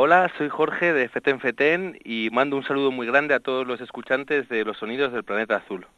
Hola, soy Jorge de Feten Feten y mando un saludo muy grande a todos los escuchantes de los sonidos del planeta azul.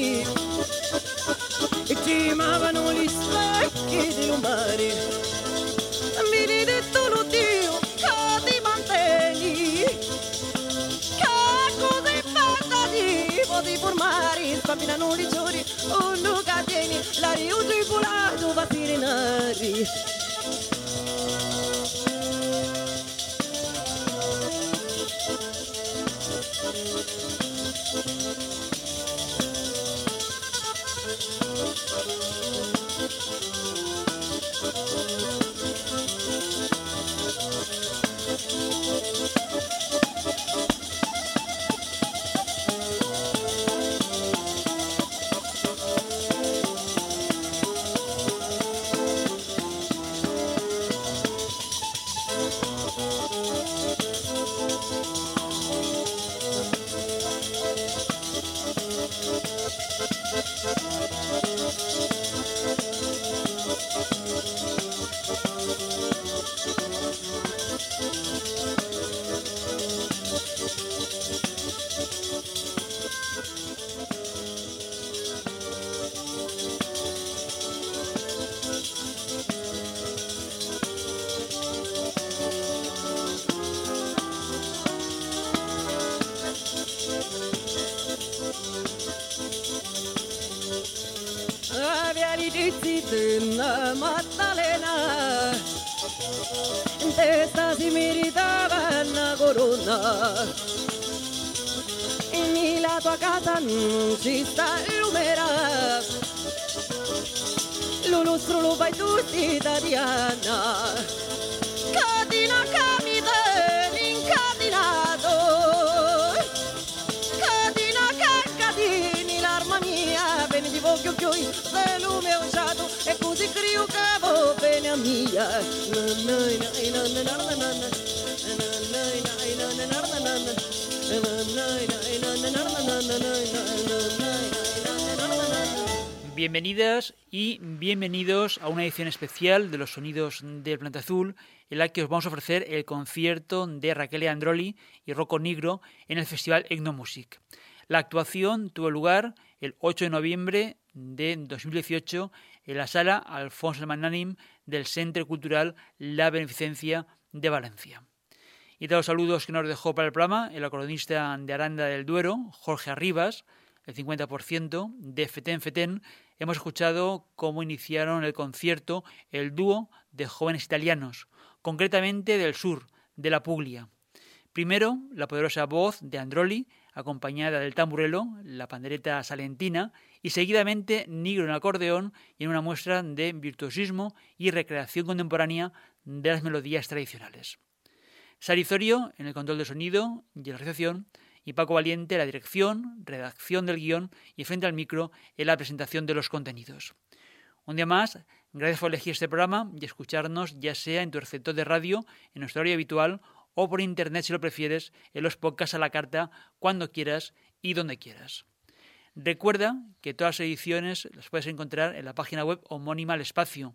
e tremavano gli specchi dei mari. Benedetto lo Dio che ti mantieni, che cos'è fatta di poti formari, spapinano gli giorni, un luca tieni, la riuso i volato va a tirinare. Casa non ci sta lumera Lo nostro lo fai tutti italiana Cadina camite incadinato Cadina caccadini l'arma mia. Bene di voglio chioi se lume usato E così crio va bene a mia Bienvenidas y bienvenidos a una edición especial de los sonidos del Planeta Azul, en la que os vamos a ofrecer el concierto de Raquel Androli y Rocco Nigro en el Festival Egnomusic. La actuación tuvo lugar el 8 de noviembre de 2018 en la sala Alfonso Magnanim del Centro Cultural La Beneficencia de Valencia. Y de los saludos que nos dejó para el programa el acordeonista de Aranda del Duero, Jorge Arribas, el 50% de Feten Feten, hemos escuchado cómo iniciaron el concierto el dúo de jóvenes italianos, concretamente del sur, de la Puglia. Primero, la poderosa voz de Androli, acompañada del tamburelo, la pandereta salentina, y seguidamente Nigro en acordeón y en una muestra de virtuosismo y recreación contemporánea de las melodías tradicionales. Sarizorio en el control de sonido y la realización, y Paco Valiente la dirección, redacción del guion y frente al micro en la presentación de los contenidos. Un día más, gracias por elegir este programa y escucharnos ya sea en tu receptor de radio, en nuestro horario habitual o por internet si lo prefieres, en los podcasts a la carta, cuando quieras y donde quieras. Recuerda que todas las ediciones las puedes encontrar en la página web homónima al espacio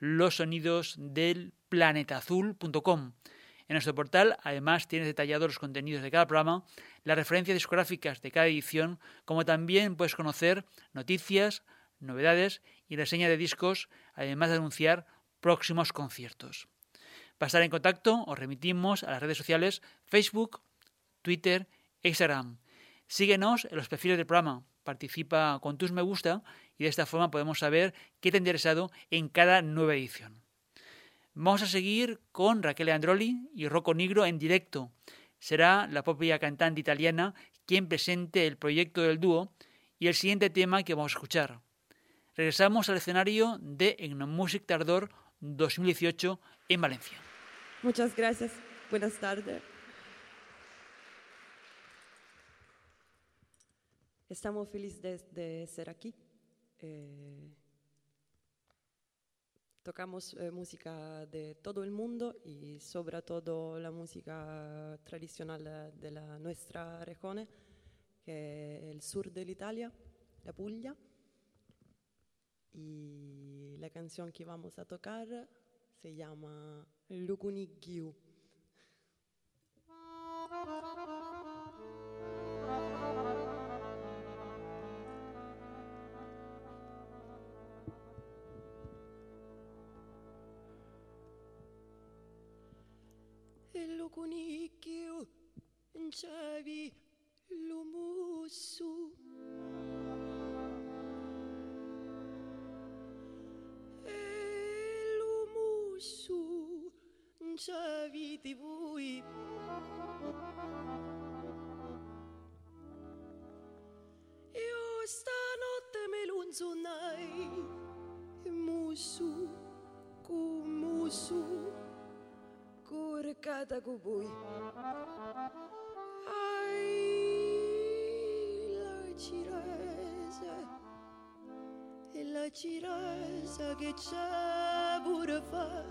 www.losonidosdelplanetazul.com. En nuestro portal, además, tienes detallados los contenidos de cada programa, las referencias discográficas de cada edición, como también puedes conocer noticias, novedades y reseña de discos, además de anunciar próximos conciertos. Para estar en contacto, os remitimos a las redes sociales Facebook, Twitter e Instagram. Síguenos en los perfiles del programa, participa con tus me gusta y de esta forma podemos saber qué te ha interesado en cada nueva edición. Vamos a seguir con Raquel Androli y Rocco Nigro en directo. Será la propia cantante italiana quien presente el proyecto del dúo y el siguiente tema que vamos a escuchar. Regresamos al escenario de Egnomusic Tardor 2018 en Valencia. Muchas gracias. Buenas tardes. Estamos felices de, de ser aquí. Eh, tocamos eh, música de todo el mundo y sobre todo la música tradicional de la nuestra región, que es el sur de Italia, la Puglia. Y la canción que vamos a tocar se llama Lucunigiu. cunicchio in cevi l'umussu. E l'umussu in di voi. Io stanotte me l'unzunai, mussu, cu mussu curcata cu voi ai la ciresa e la ciresa che c'è pure fa.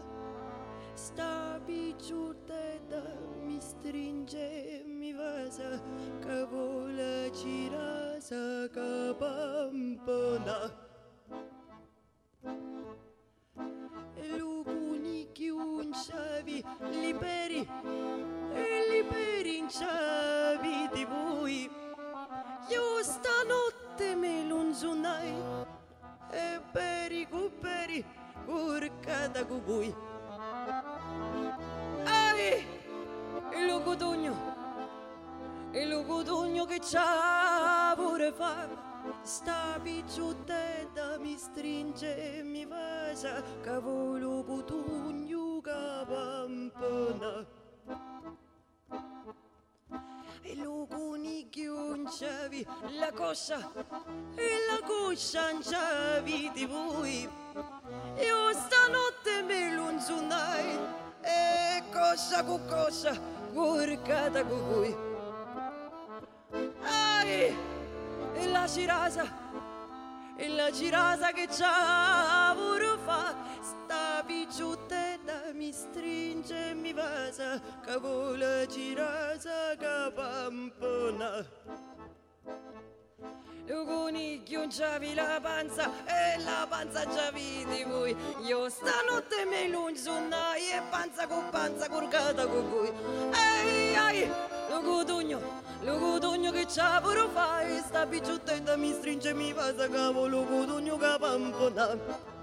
Sta picciutetta mi stringe mi vasa. Che vuole ciresa che da gubui. Ai, il lugutugno, il lugutugno che c'ha pure fame. Sta picciuttetta mi stringe e mi besa, cavolo putugno capampana lo cunicchio inciavi la coscia e la coscia inciavi di voi. Io stanotte me lunzunai e coscia cu coscia curcata cu voi. Ai e la cirasa e la cirasa che c'ha pure fa sta picciutetta mi stringe e mi vasa che vuole cirasa che pampona. Il coniglio c'avi la panza e la panza c'avi di voi. Io stanotte me lunzunai e panza con panza curcata con voi. Ehi ai il cotugno lo cotogno che c'ha pure fai. Sta picciuttetta mi stringe mi fa sa cavolo cotogno che pampona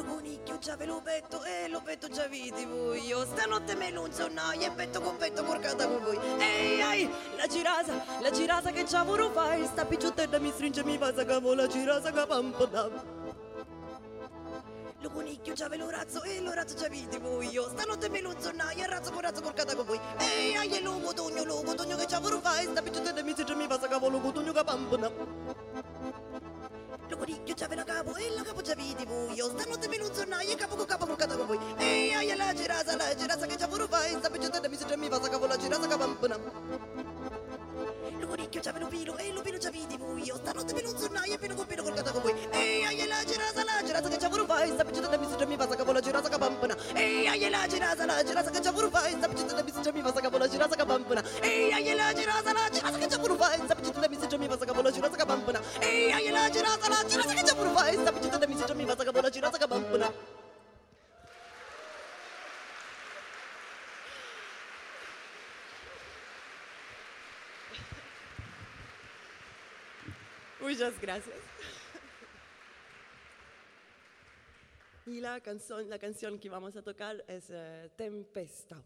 lo conicchio c'ave lo petto e lo petto c'avete voi. Io stanotte me non sonnaio e petto con petto porcata con voi. Ehi ai la girasa la girasa che c'ha pure fai sta picciuttetta mi stringe mi fa sa cavolo la girasa che pampona lo conicchio c'ave lo razzo e lo razzo c'avete voi. Io stanotte me lo zonnaio e razzo con razzo porcata con voi. Ehi ai e lo cotogno lo cotogno che c'ha pure fai sta picciuttetta mi stringe mi fa sa cavolo cotogno che pampona lo conicchio c'ave la capo e la capo c'avete voi io stanotte me lo zonnaio e capo con capo porcata con voi e la girasa la girasa che c'ha pure fai sta picciuttetta mi stringe mi fa sa cavolo la girasa che vecchio c'aveva l'upino e l'upino c'avete voi io stanotte per un sonnaio e per un per col catacomboi e ai la girasa la girasa che c'avrò fai sta picciata mi succede mi passa capo la girasa capampana e ai la girasa la girasa che c'avrò fai sta picciata mi succede mi passa capo la girasa capampana e ai la girasa la girasa che c'avrò fai sta picciata mi succede mi passa capo la girasa capampana e ai la girasa la girasa che c'avrò fai sta picciata mi succede mi passa capo la girasa capampana Muchas gracias. Y la canción, la canción que vamos a tocar es eh, Tempesta.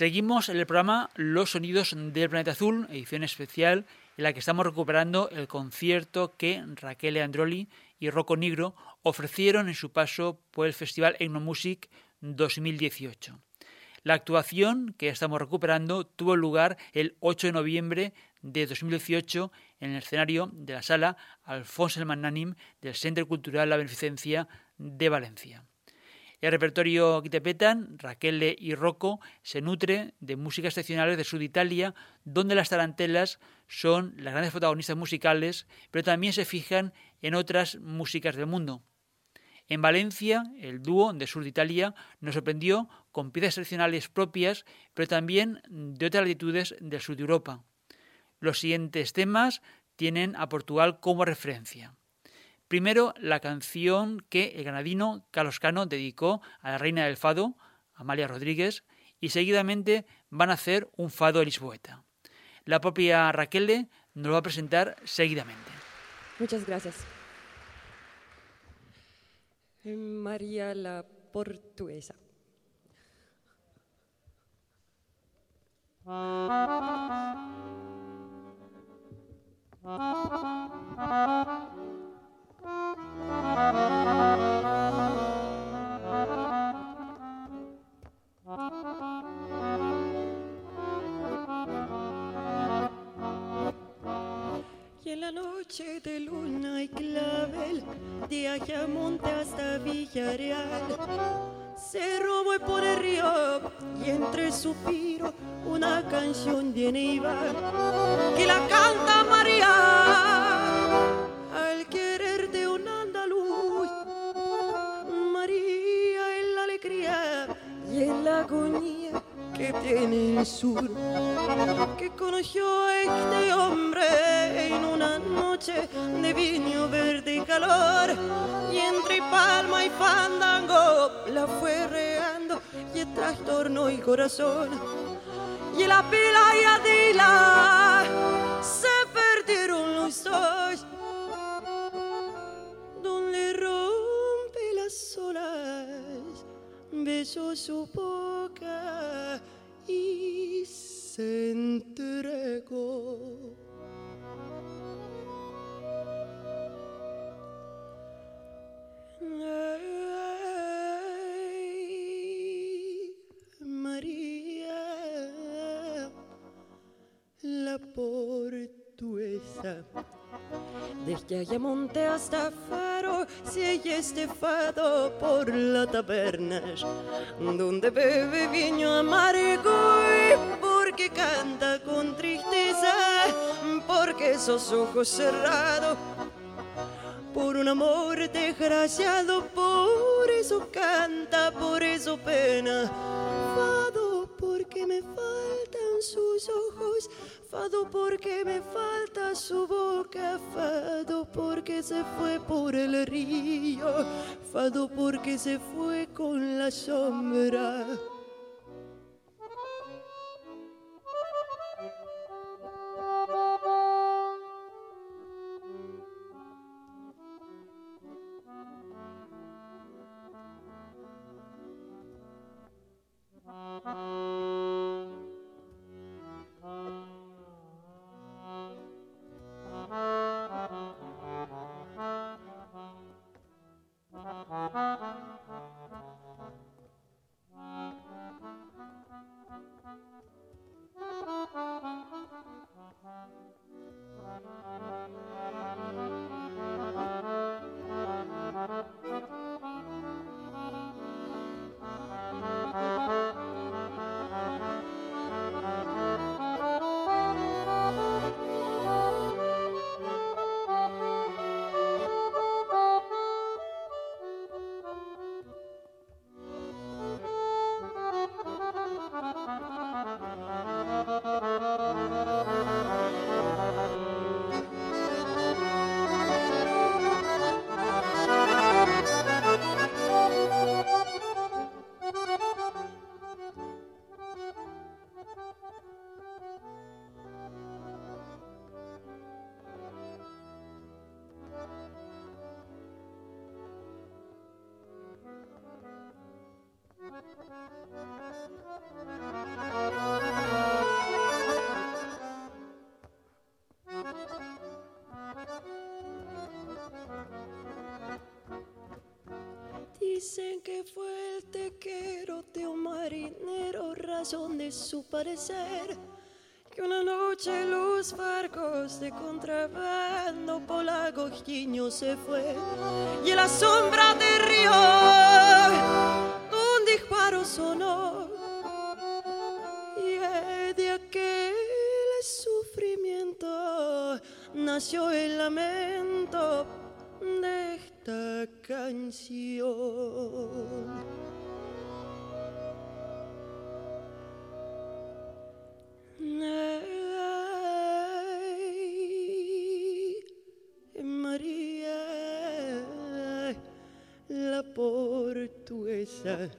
Seguimos en el programa Los Sonidos del Planeta Azul, edición especial en la que estamos recuperando el concierto que Raquel Androli y Rocco Nigro ofrecieron en su paso por el Festival Etnomusic 2018. La actuación que estamos recuperando tuvo lugar el 8 de noviembre de 2018 en el escenario de la sala Alfonso el Magnanim del Centro Cultural La Beneficencia de Valencia. El repertorio que interpretan Raquel y Rocco se nutre de música excepcionales de Sud Italia, donde las tarantelas son las grandes protagonistas musicales, pero también se fijan en otras músicas del mundo. En Valencia, el dúo de Sur Italia nos sorprendió con piezas excepcionales propias, pero también de otras latitudes del sur de Europa. Los siguientes temas tienen a Portugal como referencia. Primero, la canción que el granadino Carlos Cano dedicó a la reina del fado, Amalia Rodríguez, y seguidamente van a hacer un fado lisboeta. La propia Raquel nos lo va a presentar seguidamente. Muchas gracias. María la Portuguesa. Y que la canta María agonía que tiene el sur, que conoció a este hombre en una noche de viño verde y calor, y entre palma y fandango la fue reando y trastornó el corazón. La pila y Adila se perdieron los dos, donde rompe las olas, besó su y desde Ayamonte hasta Faro se este fado por la taberna donde bebe viño amargo y porque canta con tristeza porque esos ojos cerrados por un amor desgraciado por eso canta por eso pena. Fado porque me faltan sus ojos Fado porque me falta su boca, fado porque se fue por el río, fado porque se fue con la sombra. Razón de su parecer. Que una noche los barcos de contrabando por la se fue y en la sombra del río un disparo sonó y de aquel sufrimiento nació el lamento portuguesa.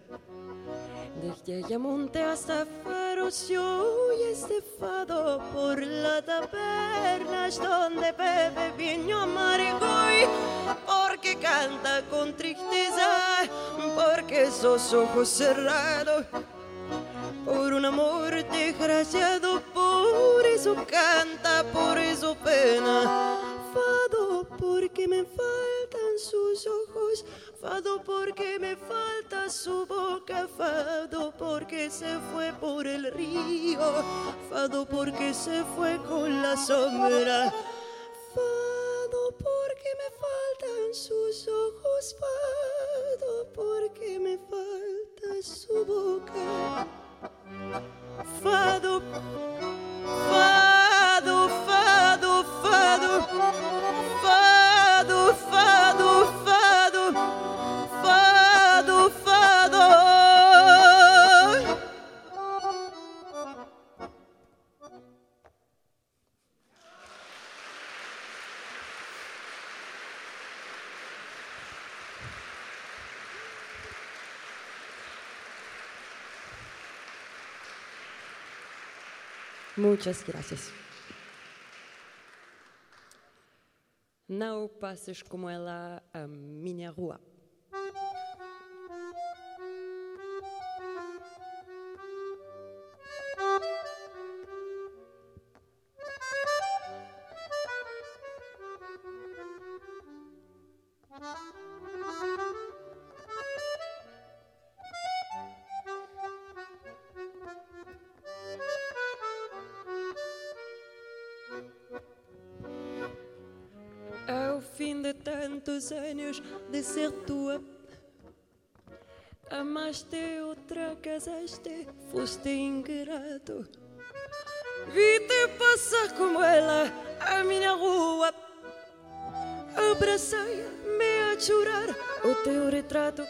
Desde Ayamonte hasta Farocio y estefado por la taberna donde bebe vino amargo porque canta con tristeza, porque esos ojos cerrados por un amor desgraciado, por eso canta, por eso pena. Fado porque me faltan sus ojos, fado porque me falta su boca, fado porque se fue por el río, fado porque se fue con la sombra. Muchas gracias. Não passes como ela a minha rua. Foste ingrato. Vi-te passar como ela a minha rua, abracei-me a chorar o teu retrato.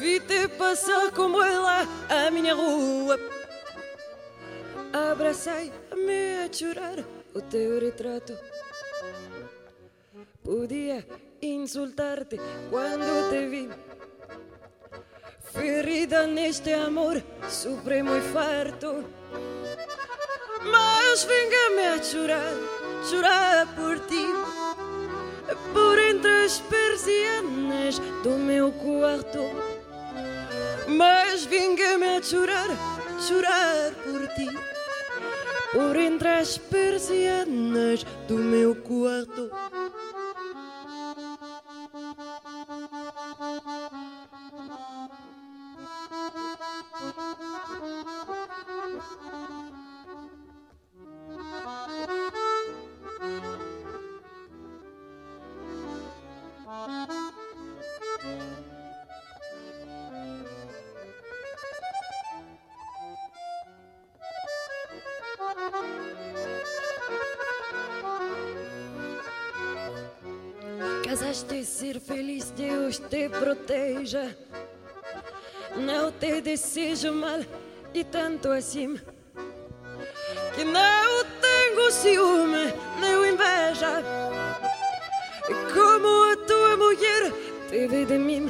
Vi-te passar como ela a minha rua, abracei-me a chorar o teu retrato. Podia insultarte quando te vi. Ferida neste amor supremo e farto. Mas venga-me a chorar, chorar por ti. Por entre as persianas do meu quarto. Mas venga-me a chorar, chorar por ti. Por entre as persianas do meu quarto. Casaste ser feliz, Deus te proteja. Não te desejo mal e tanto assim que não tenho ciúme nem inveja. Como a tua mulher teve de mim,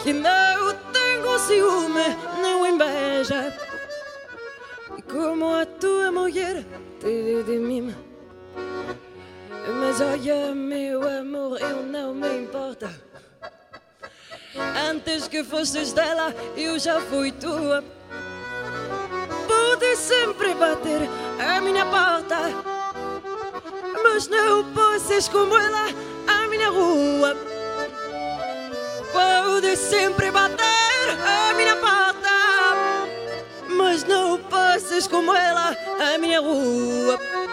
que não tenho ciúme nem inveja. Como a tua mulher teve de mim. Mas olha, meu amor, eu não me importa. Antes que fosses dela, eu já fui tua. Pode sempre bater a minha porta, mas não posses como ela a minha rua. Pode sempre bater a minha porta, mas não passes como ela a minha rua.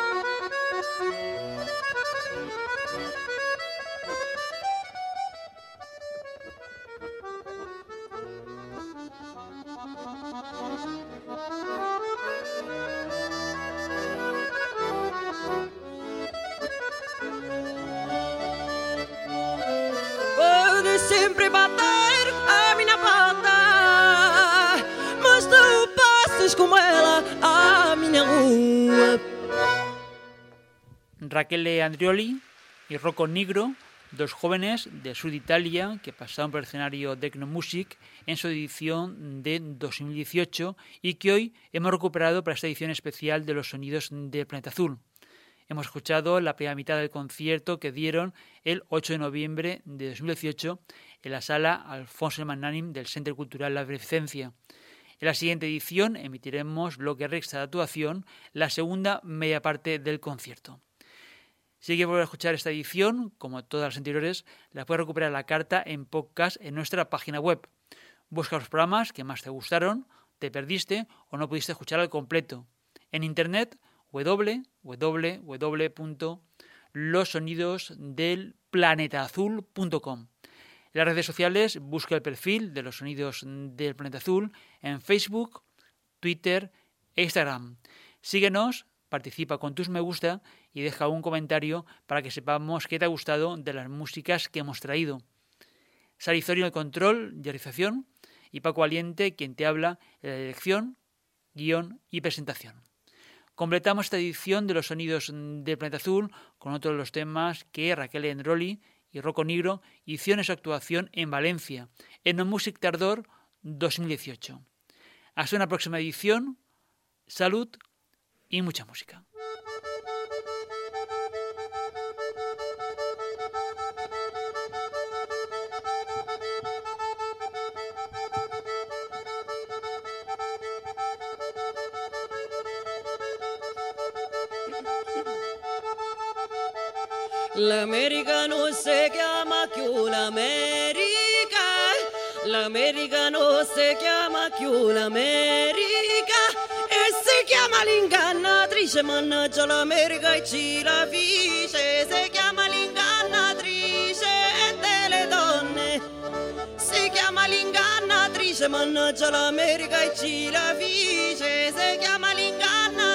Raquel Andrioli y Rocco Nigro, dos jóvenes de Sud Italia que pasaron por el escenario Tecno Music en su edición de 2018 y que hoy hemos recuperado para esta edición especial de los sonidos del planeta azul. Hemos escuchado la primera mitad del concierto que dieron el 8 de noviembre de 2018 en la sala Alfonso Magnanim del Centro Cultural La Beneficencia. En la siguiente edición emitiremos bloque extra de actuación, la segunda media parte del concierto. Si quieres volver a escuchar esta edición, como todas las anteriores, la puedes recuperar la carta en podcast en nuestra página web. Busca los programas que más te gustaron, te perdiste o no pudiste escuchar al completo. En internet www.losonidosdelplanetaazul.com. En las redes sociales busca el perfil de los sonidos del planeta azul en Facebook, Twitter e Instagram. Síguenos, participa con tus me gusta y deja un comentario para que sepamos qué te ha gustado de las músicas que hemos traído. Salizorio el control y realización y Paco Aliente quien te habla en la dirección, guion y presentación. Completamos esta edición de los sonidos del planeta azul con otro de los temas que Raquel Endroli y Rocco Nigro hicieron en su actuación en Valencia, en No Music Tardor 2018. Hasta una próxima edición, salud y mucha música. L'America non si chiama più l'America, l'America non si chiama più l'America. E si chiama l'ingannatrice, mannaggia l'America e ci la fice, si chiama l'ingannatrice delle donne, si chiama l'ingannatrice, mannaggia l'America e ci la fice, si chiama l'ingannatrice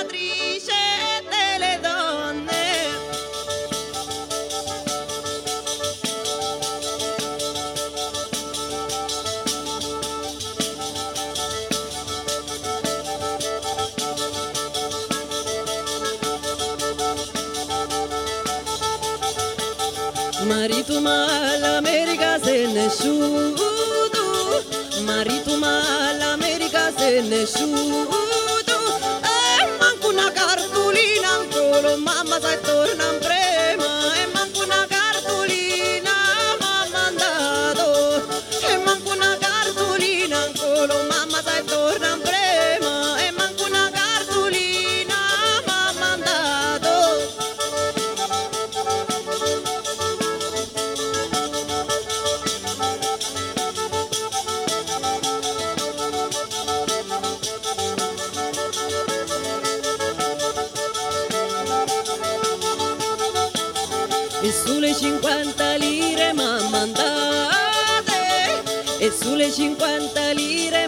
Yeshua. 50 lire